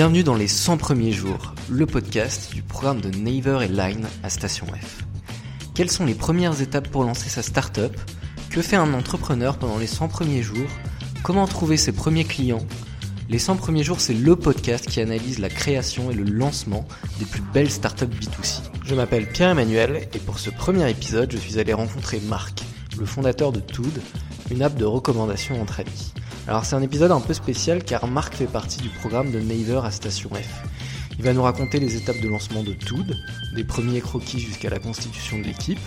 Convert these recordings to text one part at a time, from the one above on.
Bienvenue dans les 100 premiers jours, le podcast du programme de Naver et Line à Station F. Quelles sont les premières étapes pour lancer sa start-up? Que fait un entrepreneur pendant les 100 premiers jours? Comment trouver ses premiers clients? Les 100 premiers jours, c'est le podcast qui analyse la création et le lancement des plus belles startups B2C. Je m'appelle Pierre-Emmanuel et pour ce premier épisode, je suis allé rencontrer Marc, le fondateur de Tood, une app de recommandation entre amis. Alors c'est un épisode un peu spécial car Marc fait partie du programme de Naver à Station F. Il va nous raconter les étapes de lancement de Tood, des premiers croquis jusqu'à la constitution de l'équipe,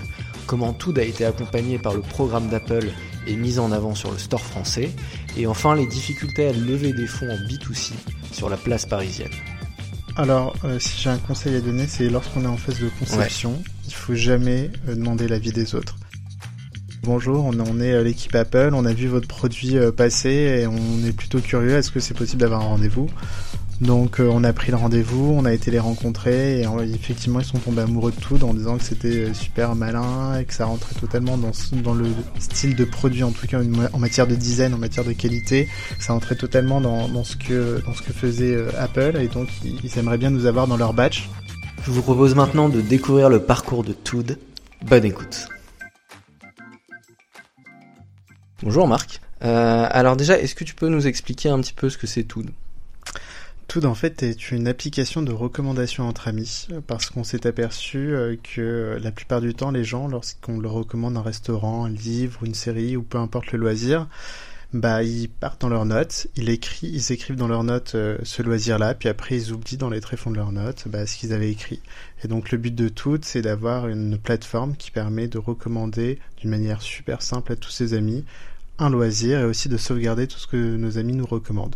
comment Tood a été accompagné par le programme d'Apple et mis en avant sur le store français, et enfin les difficultés à lever des fonds en B2C sur la place parisienne. Alors, euh, si j'ai un conseil à donner, c'est lorsqu'on est en phase de conception, il faut jamais euh, demander l'avis des autres. Bonjour, on est euh, l'équipe Apple, on a vu votre produit passer et on est plutôt curieux, est-ce que c'est possible d'avoir un rendez-vous? Donc euh, on a pris le rendez-vous, on a été les rencontrer et effectivement ils sont tombés amoureux de tout en disant que c'était euh, super malin et que ça rentrait totalement dans, le style de produit en tout cas en matière de design, en matière de qualité, ça rentrait totalement dans, ce que faisait euh, Apple et donc ils, aimeraient bien nous avoir dans leur batch. Je vous propose maintenant de découvrir le parcours de Tood. Bonne écoute. Bonjour Marc. alors déjà, est-ce que tu peux nous expliquer un petit peu ce que c'est Tood tout en fait est une application de recommandation entre amis parce qu'on s'est aperçu euh, que la plupart du temps les gens lorsqu'on leur recommande un restaurant, un livre, une série ou peu importe le loisir, bah ils partent dans leurs notes, ils écrivent, ils écrivent dans leurs notes euh, ce loisir-là, puis après ils oublient dans les tréfonds de leurs notes bah, ce qu'ils avaient écrit. Et donc le but de tout, c'est d'avoir une plateforme qui permet de recommander d'une manière super simple à tous ses amis un loisir et aussi de sauvegarder tout ce que nos amis nous recommandent.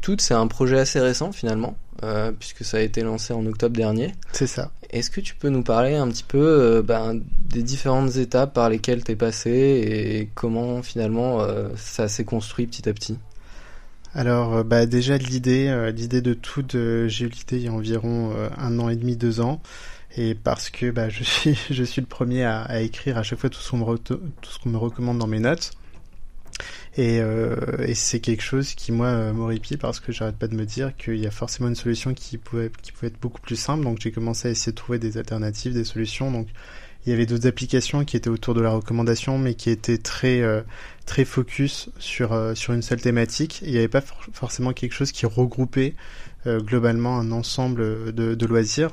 Tout, c'est un projet assez récent finalement, euh, puisque ça a été lancé en octobre dernier. C'est ça. Est-ce que tu peux nous parler un petit peu euh, ben, des différentes étapes par lesquelles tu es passé et comment finalement euh, ça s'est construit petit à petit? Alors bah déjà l'idée, l'idée de tout, j'ai eu l'idée il y a environ un an et demi, deux ans, et parce que bah, je suis je suis le premier à, à écrire à chaque fois tout ce qu'on me, tout ce qu'on me recommande dans mes notes. Et, euh, et c'est quelque chose qui, moi, euh, m'horripile parce que j'arrête pas de me dire qu'il y a forcément une solution qui pouvait, qui pouvait être beaucoup plus simple. Donc j'ai commencé à essayer de trouver des alternatives, des solutions. Donc il y avait d'autres applications qui étaient autour de la recommandation, mais qui étaient très euh, très focus sur euh, sur une seule thématique. il n'y avait pas forcément quelque chose qui regroupait globalement un ensemble de, de loisirs.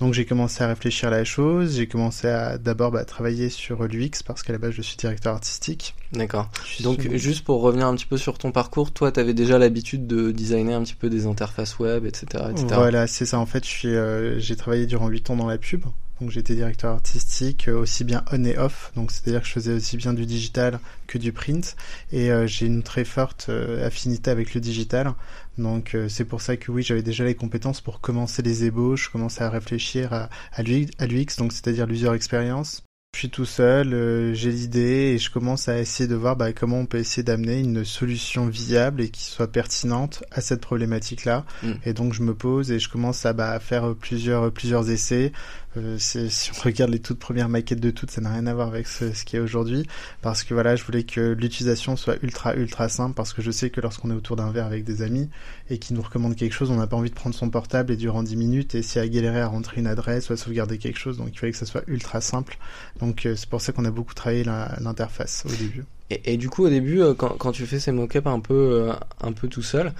Donc j'ai commencé à réfléchir à la chose. J'ai commencé à d'abord bah, travailler sur l'UX parce qu'à la base je suis directeur artistique. D'accord. Donc juste pour revenir un petit peu sur ton parcours, toi tu avais déjà l'habitude de designer un petit peu des interfaces web, etc. etc. Voilà, c'est ça. En fait, j'ai travaillé durant 8 ans dans la pub. Donc j'étais directeur artistique euh, aussi bien on et off, donc c'est-à-dire que je faisais aussi bien du digital que du print et euh, j'ai une très forte euh, affinité avec le digital. Donc c'est pour ça que oui, j'avais déjà les compétences pour commencer les ébauches, commencer à réfléchir à, à l'UX, donc c'est-à-dire l'user experience. Je suis tout seul, j'ai l'idée et je commence à essayer de voir bah, comment on peut essayer d'amener une solution viable et qui soit pertinente à cette problématique-là. Mm. Et donc je me pose et je commence à bah, faire plusieurs plusieurs essais, euh, si on regarde les toutes premières maquettes de toutes, ça n'a rien à voir avec ce, ce qui est aujourd'hui, parce que voilà, je voulais que l'utilisation soit ultra ultra simple, parce que je sais que lorsqu'on est autour d'un verre avec des amis et qui nous recommandent quelque chose, on n'a pas envie de prendre son portable et durant 10 minutes et si à galérer à rentrer une adresse ou à sauvegarder quelque chose, donc il fallait que ça soit ultra simple. Donc euh, c'est pour ça qu'on a beaucoup travaillé l'interface au début. Et, du coup, au début, euh, quand, quand tu fais ces mock-ups un peu, un peu tout seul, euh,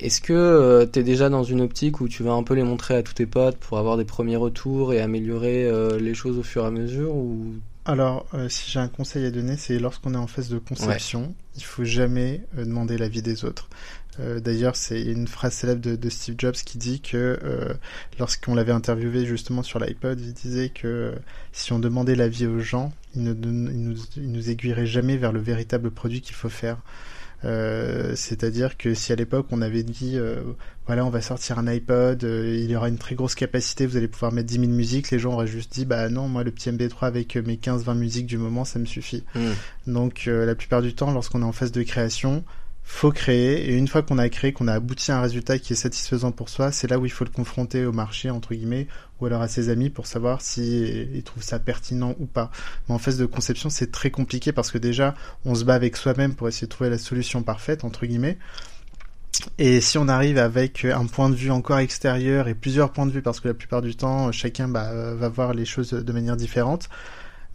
Est-ce que euh, tu es déjà dans une optique où tu vas un peu les montrer à tous tes potes pour avoir des premiers retours et améliorer euh, les choses au fur et à mesure ou? Alors, euh, si j'ai un conseil à donner, c'est lorsqu'on est en phase de conception, il faut jamais demander l'avis des autres. D'ailleurs, c'est une phrase célèbre de, de, Steve Jobs qui dit que lorsqu'on l'avait interviewé justement sur l'iPod, il disait que si on demandait l'avis aux gens, il ne, nous, il nous aiguillerait jamais vers le véritable produit qu'il faut faire. Euh, c'est-à-dire que si à l'époque on avait dit euh, voilà on va sortir un iPod, euh, il y aura une très grosse capacité, vous allez pouvoir mettre 10 000 musiques, les gens auraient juste dit bah non moi le petit MB3 avec mes 15-20 musiques du moment ça me suffit. Hmm. Donc la plupart du temps lorsqu'on est en phase de création, faut créer et une fois qu'on a créé, qu'on a abouti à un résultat qui est satisfaisant pour soi, c'est là où il faut le confronter au marché entre guillemets ou alors à ses amis pour savoir si trouvent ça pertinent ou pas. Mais en phase de conception, c'est très compliqué parce que déjà, on se bat avec soi-même pour essayer de trouver la solution parfaite entre guillemets. Et si on arrive avec un point de vue encore extérieur et plusieurs points de vue, parce que la plupart du temps, chacun bah, va voir les choses de manière différente,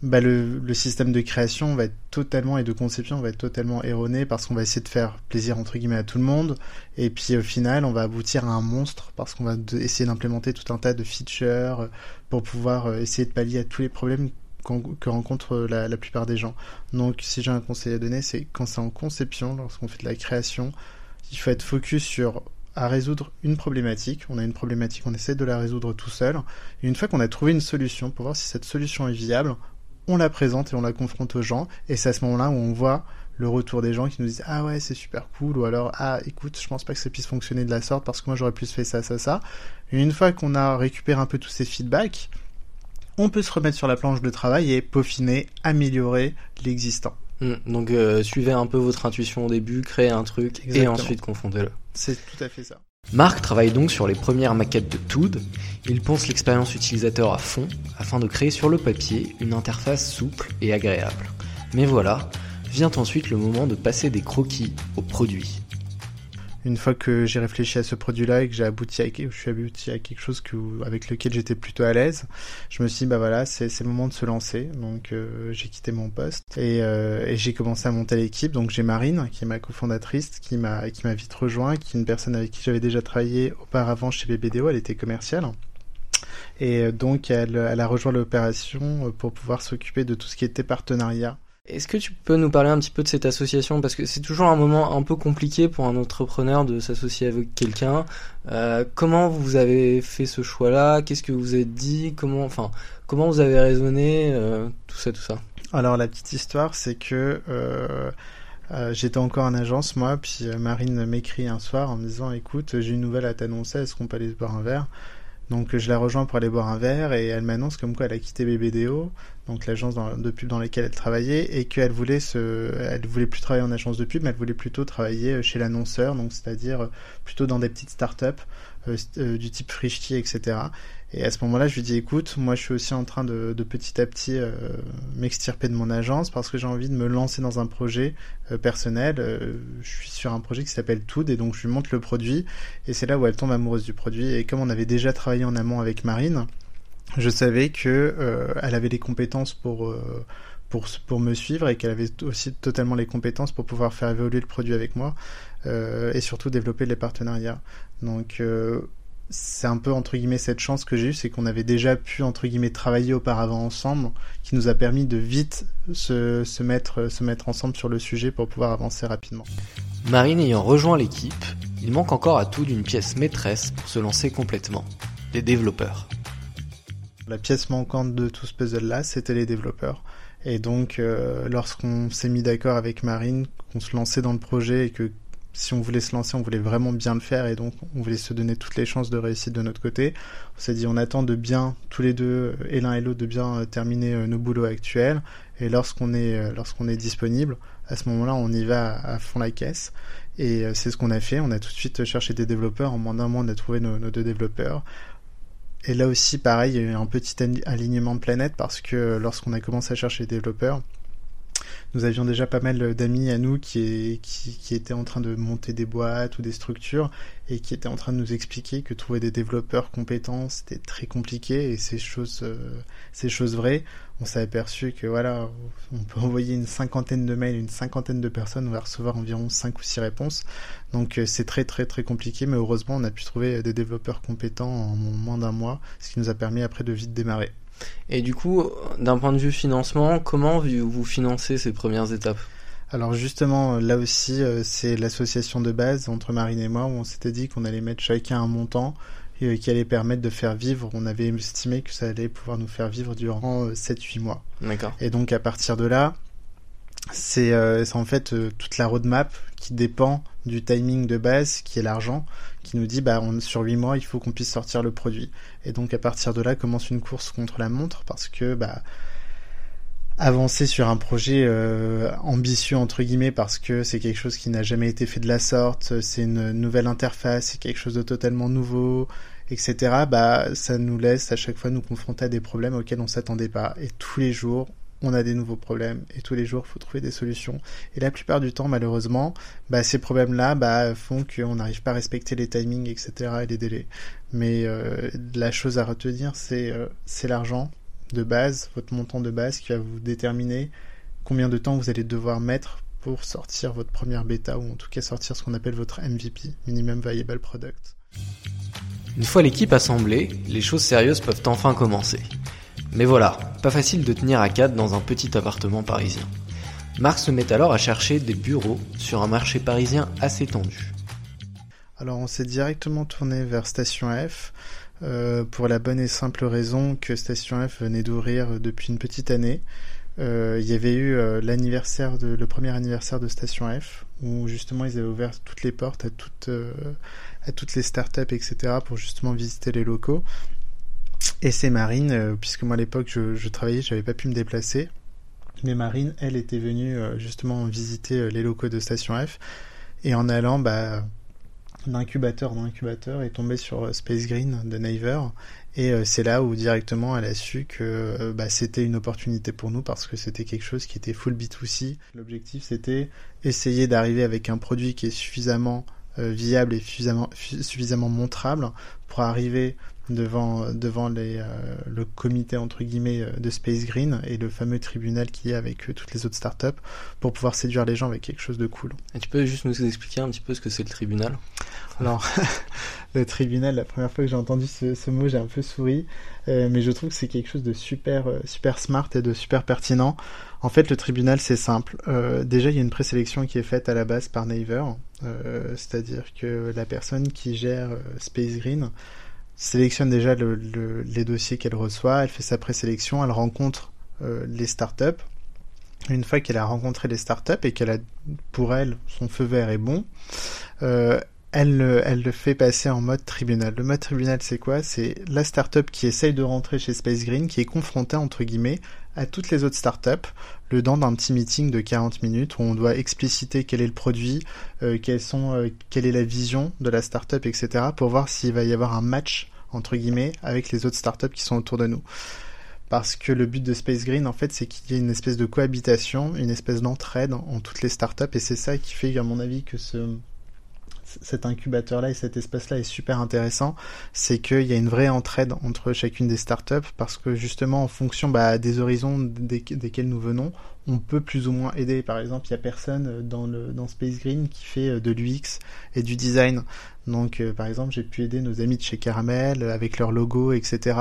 bah le, système de création va être totalement et de conception va être totalement erroné parce qu'on va essayer de faire plaisir entre guillemets à tout le monde et puis au final on va aboutir à un monstre parce qu'on va essayer d'implémenter tout un tas de features pour pouvoir euh, essayer de pallier à tous les problèmes que rencontrent la, la, plupart des gens. Donc si j'ai un conseil à donner c'est quand c'est en conception, lorsqu'on fait de la création, il faut être focus sur à résoudre une problématique. On a une problématique, on essaie de la résoudre tout seul. Et une fois qu'on a trouvé une solution, pour voir si cette solution est viable, on la présente et on la confronte aux gens. Et c'est à ce moment-là où on voit le retour des gens qui nous disent ah ouais c'est super cool ou alors ah écoute je pense pas que ça puisse fonctionner de la sorte parce que moi j'aurais plus fait ça ça ça. Et une fois qu'on a récupéré un peu tous ces feedbacks on peut se remettre sur la planche de travail et peaufiner améliorer l'existant. Hmm, donc euh, suivez un peu votre intuition au début créez un truc et ensuite confondez-le c'est tout à fait ça Marc travaille donc sur les premières maquettes de Tood. Il pense l'expérience utilisateur à fond afin de créer sur le papier une interface souple et agréable. Mais voilà, vient ensuite le moment de passer des croquis au produit une fois que j'ai réfléchi à ce produit-là et que j'ai abouti à, je suis abouti à quelque chose avec lequel j'étais plutôt à l'aise, je me suis dit, bah voilà, c'est, le moment de se lancer. Donc, euh, j'ai quitté mon poste et, euh, et j'ai commencé à monter l'équipe. Donc, j'ai Marine, qui est ma cofondatrice, qui m'a, vite rejoint, qui est une personne avec qui j'avais déjà travaillé auparavant chez BBDO. Elle était commerciale. Et euh, donc, elle a rejoint l'opération pour pouvoir s'occuper de tout ce qui était partenariat est-ce que tu peux nous parler un petit peu de cette association? Parce que c'est toujours un moment un peu compliqué pour un entrepreneur de s'associer avec quelqu'un. Euh, comment vous avez fait ce choix-là? Qu'est-ce que vous avez dit? Comment, enfin, comment vous avez raisonné euh, Tout ça, tout ça? Alors la petite histoire, c'est que euh, j'étais encore en agence moi, puis Marine m'écrit un soir en me disant "Écoute, j'ai une nouvelle à t'annoncer. Est-ce qu'on peut aller se boire un verre? Donc je la rejoins pour aller boire un verre et elle m'annonce comme quoi elle a quitté BBDO, donc l'agence de pub dans laquelle elle travaillait, et qu'elle voulait se, elle voulait plus travailler en agence de pub, mais elle voulait plutôt travailler chez l'annonceur, donc c'est-à-dire plutôt dans des petites startups euh, euh, du type Frishti, etc. Et à ce moment-là, je lui dis écoute, moi je suis aussi en train de, petit à petit euh, m'extirper de mon agence parce que j'ai envie de me lancer dans un projet euh, personnel. Euh, je suis sur un projet qui s'appelle Tood et donc je lui montre le produit et c'est là où elle tombe amoureuse du produit. Et comme on avait déjà travaillé en amont avec Marine, je savais que elle avait les compétences pour pour, pour me suivre et qu'elle avait aussi totalement les compétences pour pouvoir faire évoluer le produit avec moi et surtout développer les partenariats. Donc c'est un peu entre guillemets cette chance que j'ai eue, c'est qu'on avait déjà pu entre guillemets travailler auparavant ensemble, qui nous a permis de vite se, se, mettre, se mettre ensemble sur le sujet pour pouvoir avancer rapidement. Marine ayant rejoint l'équipe, il manque encore à tout d'une pièce maîtresse pour se lancer complètement, les développeurs. La pièce manquante de tout ce puzzle-là, c'était les développeurs. Et donc, euh, lorsqu'on s'est mis d'accord avec Marine, qu'on se lançait dans le projet et que si on voulait se lancer, on voulait vraiment bien le faire et donc on voulait se donner toutes les chances de réussite de notre côté. On s'est dit on attend de bien tous les deux et l'un et l'autre de bien euh, terminer euh, nos boulots actuels et lorsqu'on est euh, lorsqu'on est disponible, à ce moment-là, on y va à fond la caisse et c'est ce qu'on a fait. On a tout de suite cherché des développeurs. En moins d'un mois, on a trouvé nos, nos deux développeurs. Et là aussi, pareil, il y a eu un petit alignement de planète parce que lorsqu'on a commencé à chercher des développeurs, nous avions déjà pas mal d'amis à nous qui, étaient en train de monter des boîtes ou des structures et qui étaient en train de nous expliquer que trouver des développeurs compétents c'était très compliqué et ces choses, euh. On s'est aperçu que voilà, on peut envoyer une cinquantaine de mails, une cinquantaine de personnes, on va recevoir environ 5 ou 6 réponses. Donc euh, c'est très très très compliqué, mais heureusement on a pu trouver des développeurs compétents en moins d'un mois, ce qui nous a permis après de vite démarrer. Et du coup, d'un point de vue financement, comment vous financez ces premières étapes? Alors justement, là aussi, euh, c'est l'association de base entre Marine et moi où on s'était dit qu'on allait mettre chacun un montant euh, qui allait permettre de faire vivre. On avait estimé que ça allait pouvoir nous faire vivre durant 7-8 euh, mois. D'accord. Et donc à partir de là, c'est en fait toute la roadmap qui dépend du timing de base, qui est l'argent, qui nous dit bah on, sur 8 mois il faut qu'on puisse sortir le produit. Et donc à partir de là commence une course contre la montre parce que bah avancer sur un projet euh, ambitieux entre guillemets parce que c'est quelque chose qui n'a jamais été fait de la sorte, c'est une nouvelle interface, c'est quelque chose de totalement nouveau, etc. Bah ça nous laisse à chaque fois nous confronter à des problèmes auxquels on s'attendait pas. Et tous les jours on a des nouveaux problèmes et tous les jours, il faut trouver des solutions. Et la plupart du temps, malheureusement, bah, ces problèmes-là bah, font qu'on n'arrive pas à respecter les timings, etc. et les délais. Mais euh, la chose à retenir, euh, c'est l'argent de base, votre montant de base qui va vous déterminer combien de temps vous allez devoir mettre pour sortir votre première bêta ou en tout cas sortir ce qu'on appelle votre MVP, Minimum Viable Product. Une fois l'équipe assemblée, les choses sérieuses peuvent enfin commencer. Mais voilà, pas facile de tenir à quatre dans un petit appartement parisien. Marc se met alors à chercher des bureaux sur un marché parisien assez tendu. Alors on s'est directement tourné vers Station F euh, pour la bonne et simple raison que Station F venait d'ouvrir depuis une petite année. Euh, il y avait eu euh, l'anniversaire le premier anniversaire de Station F où justement ils avaient ouvert toutes les portes à toutes les startups etc pour justement visiter les locaux et c'est Marine, euh, puisque moi à l'époque je, je travaillais, j'avais pas pu me déplacer. Mais Marine, elle était venue euh, justement visiter euh, les locaux de Station F. Et en allant bah, d'incubateur en incubateur, est tombée sur Space Green de Naver. Et c'est là où directement elle a su que bah, c'était une opportunité pour nous parce que c'était quelque chose qui était full B2C. L'objectif c'était essayer d'arriver avec un produit qui est suffisamment viable et suffisamment, suffisamment montrable pour arriver devant devant les, euh, le comité entre guillemets euh, de Space Green et le fameux tribunal qu'il y a avec euh, toutes les autres startups pour pouvoir séduire les gens avec quelque chose de cool. Et tu peux juste nous expliquer un petit peu ce que c'est le tribunal? Alors, le tribunal, la première fois que j'ai entendu ce, ce, mot, j'ai un peu souri, mais je trouve que c'est quelque chose de super super smart et de super pertinent. En fait, le tribunal, c'est simple. déjà, il y a une présélection qui est faite à la base par Naver, c'est-à-dire que la personne qui gère Space Green sélectionne déjà le, le, les dossiers qu'elle reçoit, elle fait sa présélection, elle rencontre euh, les startups. Une fois qu'elle a rencontré les startups et qu'elle a pour elle son feu vert est bon, euh, elle, elle le fait passer en mode tribunal. Le mode tribunal, c'est quoi? C'est la startup qui essaye de rentrer chez Space Green, qui est confrontée entre guillemets à toutes les autres startups, le d'un petit meeting de 40 minutes où on doit expliciter quel est le produit, euh, euh, quelle est la vision de la startup, etc. pour voir s'il va y avoir un match entre guillemets avec les autres startups qui sont autour de nous. Parce que le but de Space Green, en fait, c'est qu'il y ait une espèce de cohabitation, une espèce d'entraide en toutes les startups, et c'est ça qui fait, à mon avis, que ce, cet incubateur-là et cet espace-là est super intéressant, c'est qu'il y a une vraie entraide entre chacune des startups parce que justement en fonction bah, des horizons desquels nous venons, on peut plus ou moins aider. Par exemple, il n'y a personne dans, le, dans Space Green qui fait euh, de l'UX et du design. Donc, euh, par exemple, j'ai pu aider nos amis de chez Caramel avec leur logo, etc.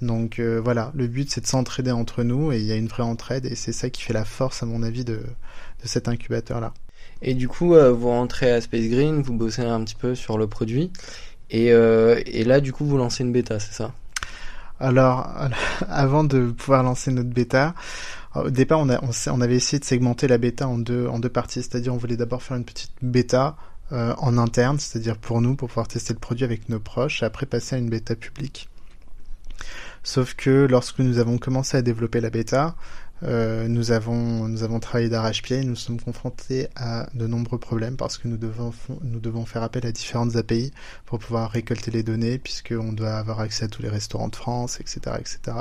Donc euh, voilà, le but c'est de s'entraider entre nous et il y a une vraie entraide et c'est ça qui fait la force, à mon avis, de, de cet incubateur-là. Et du coup, euh, vous rentrez à Space Green, vous bossez un petit peu sur le produit, et, euh, et là, du coup, vous lancez une bêta, c'est ça? Alors, avant de pouvoir lancer notre bêta, au départ, on, a, on, avait essayé de segmenter la bêta en deux, en deux parties, c'est-à-dire on voulait d'abord faire une petite bêta euh, en interne, c'est-à-dire pour nous, pour pouvoir tester le produit avec nos proches, et après passer à une bêta publique. Sauf que lorsque nous avons commencé à développer la bêta, euh, nous avons nous avons travaillé d'arrache-pied, nous sommes confrontés à de nombreux problèmes parce que nous devons nous devons faire appel à différentes API pour pouvoir récolter les données puisqu'on doit avoir accès à tous les restaurants de France, etc., etc.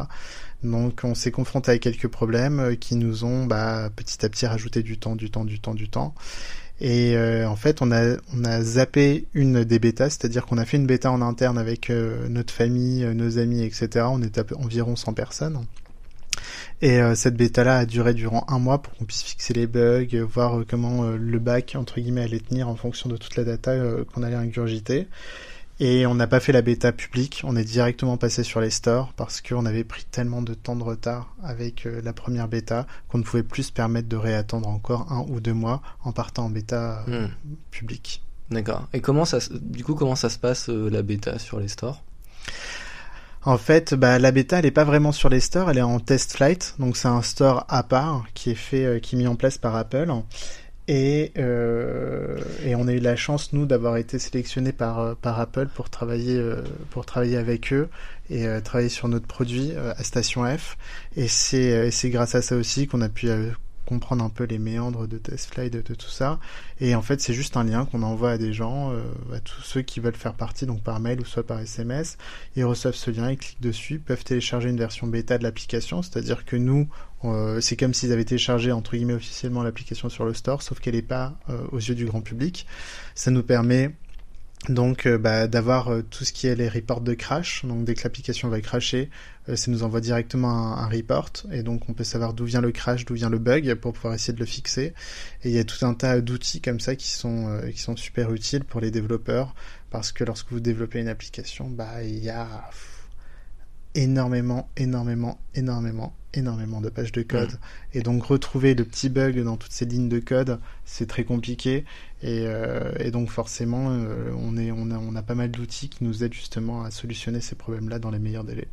Donc on s'est confronté à quelques problèmes euh, qui nous ont bah, petit à petit rajouté du temps, du temps, du temps, du temps. Et euh, en fait, on a, on a zappé une des bêtas, c'est-à-dire qu'on a fait une bêta en interne avec euh, notre famille, nos amis, etc. On était environ 100 personnes. Et euh, cette bêta-là a duré durant un mois pour qu'on puisse fixer les bugs, voir euh, comment euh, le bac, entre guillemets, allait tenir en fonction de toute la data qu'on allait ingurgiter. Et on n'a pas fait la bêta publique, on est directement passé sur les stores parce qu'on avait pris tellement de temps de retard avec la première bêta qu'on ne pouvait plus se permettre de réattendre encore un ou deux mois en partant en bêta hmm. publique. D'accord. Et comment ça, du coup, comment ça se passe la bêta sur les stores? En fait, bah, la bêta, elle est pas vraiment sur les stores, elle est en test flight, donc c'est un store à part qui est fait, euh, qui est mis en place par Apple. Et, euh, et on a eu la chance nous d'avoir été sélectionnés par euh, Apple pour travailler euh, pour travailler avec eux et travailler sur notre produit à Station F. Et c'est c'est grâce à ça aussi qu'on a pu comprendre un peu les méandres de TestFlight, de, de tout ça. Et en fait, c'est juste un lien qu'on envoie à des gens, euh, à tous ceux qui veulent faire partie, donc par mail ou soit par SMS. Ils reçoivent ce lien, ils cliquent dessus, peuvent télécharger une version bêta de l'application, c'est-à-dire que nous, euh, c'est comme s'ils avaient téléchargé entre guillemets officiellement l'application sur le store, sauf qu'elle n'est pas euh, aux yeux du grand public. Ça nous permet donc euh, bah, d'avoir euh, tout ce qui est les reports de crash. Donc dès que l'application va crasher, euh, ça nous envoie directement un, un, report et donc on peut savoir d'où vient le crash, d'où vient le bug pour pouvoir essayer de le fixer. Et il y a tout un tas d'outils comme ça qui sont qui sont super utiles pour les développeurs parce que lorsque vous développez une application, bah il y a énormément, énormément, énormément, énormément de pages de code. Mmh. Et donc retrouver le petit bug dans toutes ces lignes de code, c'est très compliqué. Et, euh, et donc forcément, euh, on, est, on, a, on a pas mal d'outils qui nous aident justement à solutionner ces problèmes-là dans les meilleurs délais.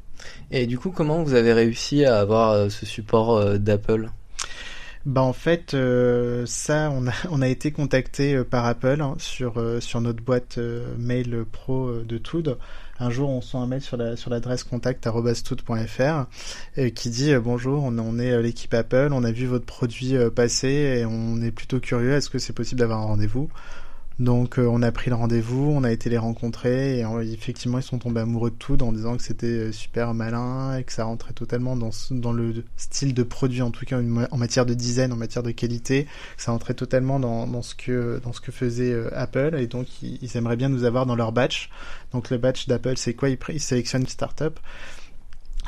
Et du coup, comment vous avez réussi à avoir euh, ce support d'Apple? Bah en fait, euh, ça, on a, on a été contacté par Apple hein, sur, sur notre boîte mail pro de Tood un jour on reçoit un mail sur l'adresse contact@tout.fr euh, qui dit euh, bonjour, on, on est euh, l'équipe Apple, on a vu votre produit passer et on est plutôt curieux, est-ce que c'est possible d'avoir un rendez-vous? Donc euh, on a pris le rendez-vous, on a été les rencontrer et euh, effectivement ils sont tombés amoureux de tout en disant que c'était euh, super malin et que ça rentrait totalement dans, dans le style de produit en tout cas en matière de design, en matière de qualité, que ça rentrait totalement dans, ce que faisait Apple et donc ils, aimeraient bien nous avoir dans leur batch. Donc le batch d'Apple c'est quoi? Ils, ils sélectionnent une startup.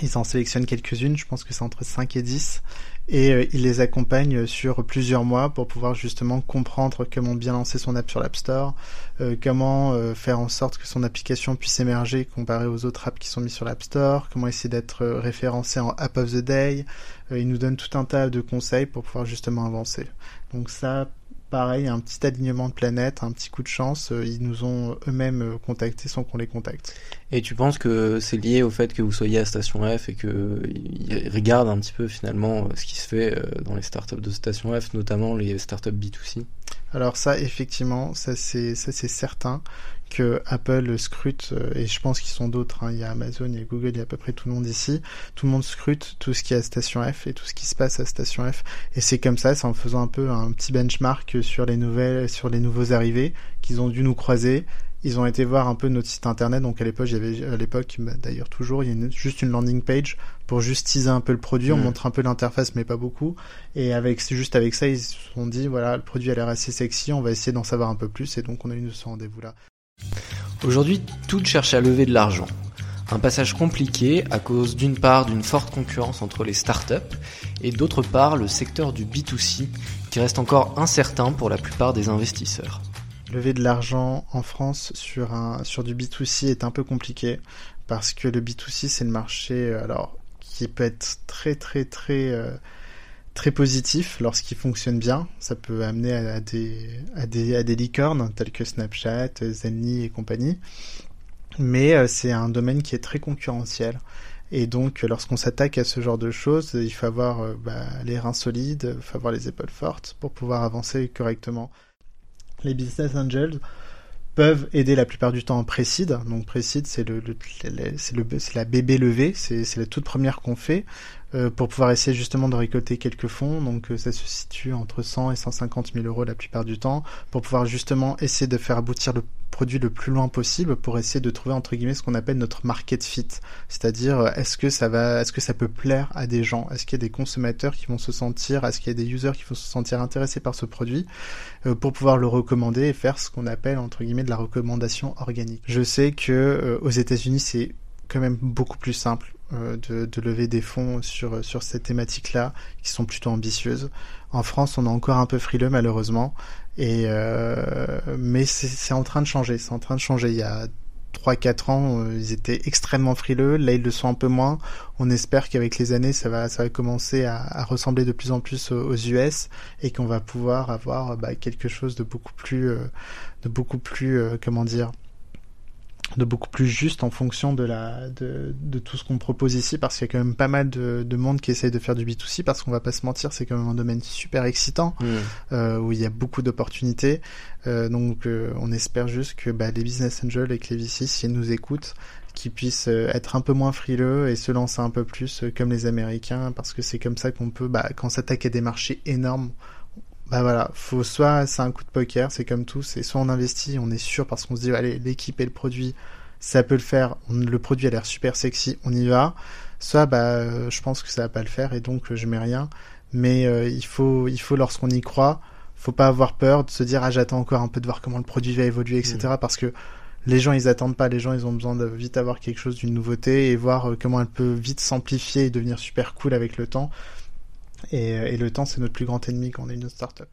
Ils en sélectionnent quelques-unes, je pense que c'est entre 5 et 10, et euh, ils les accompagnent sur plusieurs mois pour pouvoir justement comprendre comment bien lancer son app sur l'App Store, euh, comment euh, faire en sorte que son application puisse émerger comparé aux autres apps qui sont mises sur l'App Store, comment essayer d'être euh, référencé en App of the Day. Euh, ils nous donnent tout un tas de conseils pour pouvoir justement avancer. Donc ça, pareil, un petit alignement de planète, un petit coup de chance, euh, ils nous ont eux-mêmes contactés sans qu'on les contacte. Et tu penses que c'est lié au fait que vous soyez à Station F et qu'ils regardent un petit peu finalement ce qui se fait euh, dans les startups de Station F, notamment les startups B2C Alors ça, effectivement, ça c'est certain que Apple scrute, euh, et je pense qu'ils sont d'autres, hein. il y a Amazon, il y a Google, il y a à peu près tout le monde ici, tout le monde scrute tout ce qui est à Station F et tout ce qui se passe à Station F. Et c'est comme ça, c'est en faisant un peu un petit benchmark sur les nouvelles, sur les nouveaux arrivés qu'ils ont dû nous croiser. Ils ont été voir un peu notre site internet, donc à l'époque, j'avais à l'époque, bah, d'ailleurs toujours, il y a une, juste une landing page pour juste teaser un peu le produit, on mmh. montre un peu l'interface, mais pas beaucoup. Et avec juste avec ça, ils se sont dit voilà, le produit a l'air assez sexy, on va essayer d'en savoir un peu plus, et donc on a eu ce rendez-vous là. Aujourd'hui, tout cherche à lever de l'argent. Un passage compliqué à cause d'une part d'une forte concurrence entre les startups et d'autre part le secteur du B2C qui reste encore incertain pour la plupart des investisseurs. Lever de l'argent en France sur, du B2C est un peu compliqué parce que le B2C c'est le marché alors qui peut être très très très euh, très positif lorsqu'il fonctionne bien. Ça peut amener à, des, à, des, licornes telles que Snapchat, Zenly et compagnie. Mais euh, c'est un domaine qui est très concurrentiel. Et donc, lorsqu'on s'attaque à ce genre de choses, il faut avoir euh, bah, les reins solides, il faut avoir les épaules fortes pour pouvoir avancer correctement. Les business angels peuvent aider la plupart du temps en précide. Donc précide, c'est le, le, la bébé levée, c'est la toute première qu'on fait. Euh, pour pouvoir essayer justement de récolter quelques fonds. Donc euh, ça se situe entre 100 et 150 000 euros la plupart du temps, pour pouvoir justement essayer de faire aboutir le produit le plus loin possible pour essayer de trouver entre guillemets ce qu'on appelle notre market fit, c'est-à-dire euh, est-ce que ça va, est-ce que ça peut plaire à des gens, est-ce qu'il y a des consommateurs qui vont se sentir, est-ce qu'il y a des users qui vont se sentir intéressés par ce produit pour pouvoir le recommander et faire ce qu'on appelle entre guillemets de la recommandation organique? Je sais que aux États-Unis c'est quand même beaucoup plus simple de, de, lever des fonds sur, sur cette thématique-là, qui sont plutôt ambitieuses. En France, on est encore un peu frileux malheureusement, et euh, mais c'est en train de changer. C'est en train de changer. Il y a 3-4 ans, euh, ils étaient extrêmement frileux. Là, ils le sont un peu moins. On espère qu'avec les années, ça va, ça va commencer à, à, ressembler de plus en plus aux, US et qu'on va pouvoir avoir bah, quelque chose de beaucoup plus, euh, de beaucoup plus, euh, comment dire, de beaucoup plus juste en fonction de la de, de tout ce qu'on propose ici parce qu'il y a quand même pas mal de, de monde qui essaye de faire du B2C parce qu'on va pas se mentir c'est quand même un domaine super excitant mmh. euh, où il y a beaucoup d'opportunités euh, donc euh, on espère juste que bah, les business angels et que les VC s'ils nous écoutent qui puissent euh, être un peu moins frileux et se lancer un peu plus comme les Américains, parce que c'est comme ça qu'on peut, bah, quand on s'attaque à des marchés énormes, bah voilà, faut soit c'est un coup de poker, c'est comme tout, c'est soit on investit, on est sûr parce qu'on se dit allez l'équipe et le produit, ça peut le faire, le produit a l'air super sexy, on y va. Soit bah je pense que ça va pas le faire et donc je mets rien. Mais euh, il faut il faut lorsqu'on y croit, faut pas avoir peur de se dire ah j'attends encore un peu de voir comment le produit va évoluer etc mmh. parce que les gens ils attendent pas, les gens ils ont besoin de vite avoir quelque chose d'une nouveauté et voir euh, comment elle peut vite s'amplifier et devenir super cool avec le temps. Et, euh, et le temps c'est notre plus grand ennemi quand on est une startup.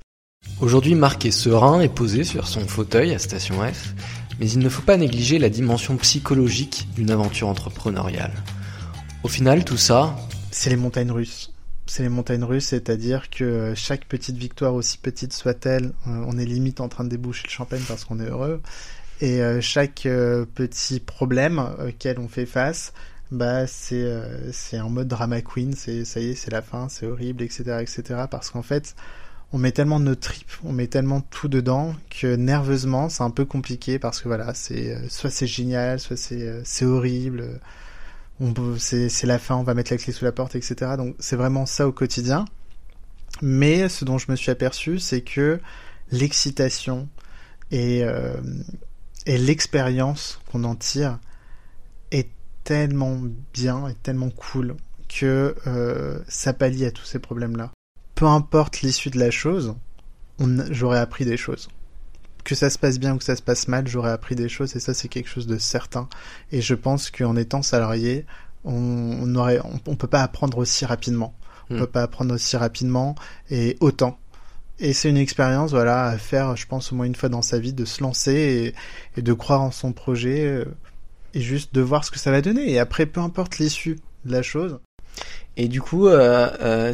Aujourd'hui, Marc est serein et posé sur son fauteuil à Station F, mais il ne faut pas négliger la dimension psychologique d'une aventure entrepreneuriale. Au final, tout ça... C'est les montagnes russes. C'est les montagnes russes, c'est-à-dire que chaque petite victoire, aussi petite soit-elle, euh, on est limite en train de déboucher le champagne parce qu'on est heureux. Et euh, chaque petit problème auquel on fait face, bah c'est c'est en mode drama queen, c'est ça y est, c'est la fin, c'est horrible, etc., etc. Parce qu'en fait, on met tellement de tripes, on met tellement tout dedans que nerveusement c'est un peu compliqué parce que voilà, c'est soit c'est génial, soit c'est c'est horrible c'est la fin, on va mettre la clé sous la porte, etc. Donc c'est vraiment ça au quotidien. Mais ce dont je me suis aperçu, c'est que l'excitation et, euh, et l'expérience qu'on en tire tellement bien et tellement cool que euh, ça pallie à tous ces problèmes-là. Peu importe l'issue de la chose, j'aurais appris des choses que ça se passe bien ou que ça se passe mal, j'aurais appris des choses et ça c'est quelque chose de certain. Et je pense qu'en étant salarié, on, aurait, on, peut pas apprendre aussi rapidement. On hmm. peut pas apprendre aussi rapidement et autant. Et c'est une expérience, voilà, à faire, je pense, au moins une fois dans sa vie, de se lancer et, de croire en son projet euh, et juste de voir ce que ça va donner. Et après, peu importe l'issue de la chose. Et du coup, euh, euh,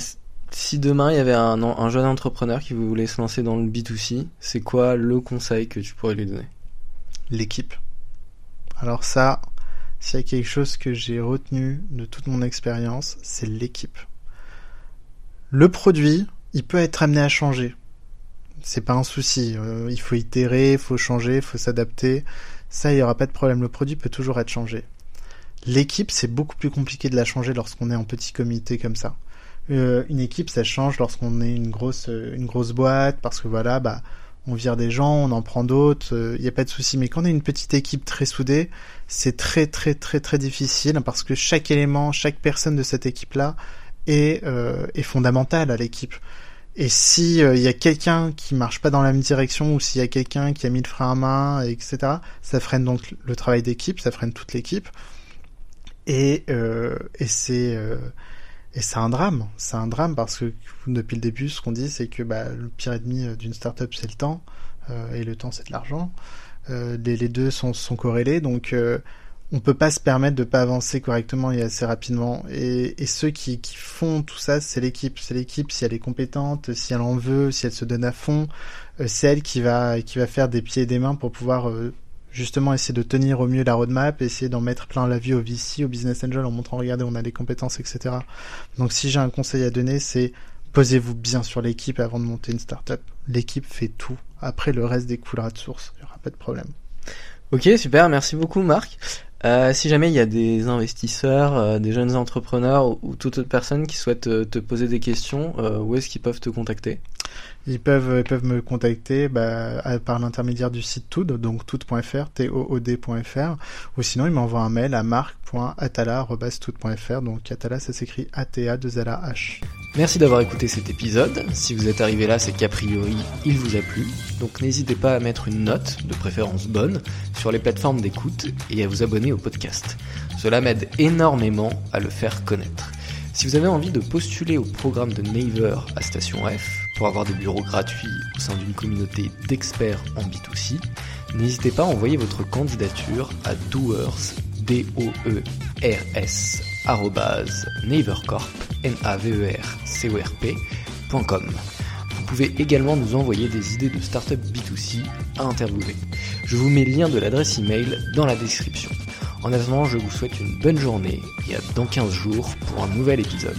si demain il y avait un, un, jeune entrepreneur qui voulait se lancer dans le B2C, c'est quoi le conseil que tu pourrais lui donner? L'équipe. Alors ça, s'il y a quelque chose que j'ai retenu de toute mon expérience, c'est l'équipe. Le produit, il peut être amené à changer. C'est pas un souci. Euh, il faut itérer, il faut changer, il faut s'adapter. Ça, il n'y aura pas de problème. Le produit peut toujours être changé. L'équipe, c'est beaucoup plus compliqué de la changer lorsqu'on est en petit comité comme ça. Euh, une équipe, ça change lorsqu'on est une grosse, euh, une grosse boîte, parce que voilà, bah, on vire des gens, on en prend d'autres, il euh, n'y a pas de souci. Mais quand on est une petite équipe très soudée, c'est très très très très difficile parce que chaque élément, chaque personne de cette équipe-là est, est fondamentale à l'équipe. Et si il y a quelqu'un qui marche pas dans la même direction ou s'il y a quelqu'un qui a mis le frein à main, etc., ça freine donc le travail d'équipe, ça freine toute l'équipe. Et, et c'est et c'est un drame, c'est un drame parce que depuis le début, ce qu'on dit, c'est que bah, le pire ennemi euh, d'une startup, c'est le temps, euh, et le temps, c'est de l'argent. Euh, les, les, deux sont, sont corrélés, donc euh, on peut pas se permettre de pas avancer correctement et assez rapidement. Et, et ceux qui, qui, font tout ça, c'est l'équipe. C'est l'équipe si elle est compétente, si elle en veut, si elle se donne à fond, euh, c'est elle qui va qui va faire des pieds et des mains pour pouvoir justement essayer de tenir au mieux la roadmap, essayer d'en mettre plein la vie au VC, au business angel en montrant regardez on a des compétences etc. Donc si j'ai un conseil à donner c'est posez-vous bien sur l'équipe avant de monter une startup. L'équipe fait tout. Après le reste découlera de source, il n'y aura pas de problème. Ok super, merci beaucoup Marc. Euh, si jamais il y a des investisseurs, euh, des jeunes entrepreneurs ou, toute autre personne qui souhaite euh, te poser des questions, où est-ce qu'ils peuvent te contacter? Ils peuvent, me contacter bah, par l'intermédiaire du site Tood, donc tout.fr, t-o-o-d.fr, ou sinon ils m'envoient un mail à marc.atala.tout.fr, donc Atala ça s'écrit A-T-A-2-L-A-H. Merci d'avoir écouté cet épisode. Si vous êtes arrivé là, c'est qu'a priori il vous a plu. Donc n'hésitez pas à mettre une note, de préférence bonne, sur les plateformes d'écoute et à vous abonner au podcast. Cela m'aide énormément à le faire connaître. Si vous avez envie de postuler au programme de Naver à Station F pour avoir des bureaux gratuits au sein d'une communauté d'experts en B2C, n'hésitez pas à envoyer votre candidature à doers, d o e. Vous pouvez également nous envoyer des idées de startup B2C à interviewer. Je vous mets le lien de l'adresse email dans la description. En attendant, je vous souhaite une bonne journée et à dans 15 jours pour un nouvel épisode.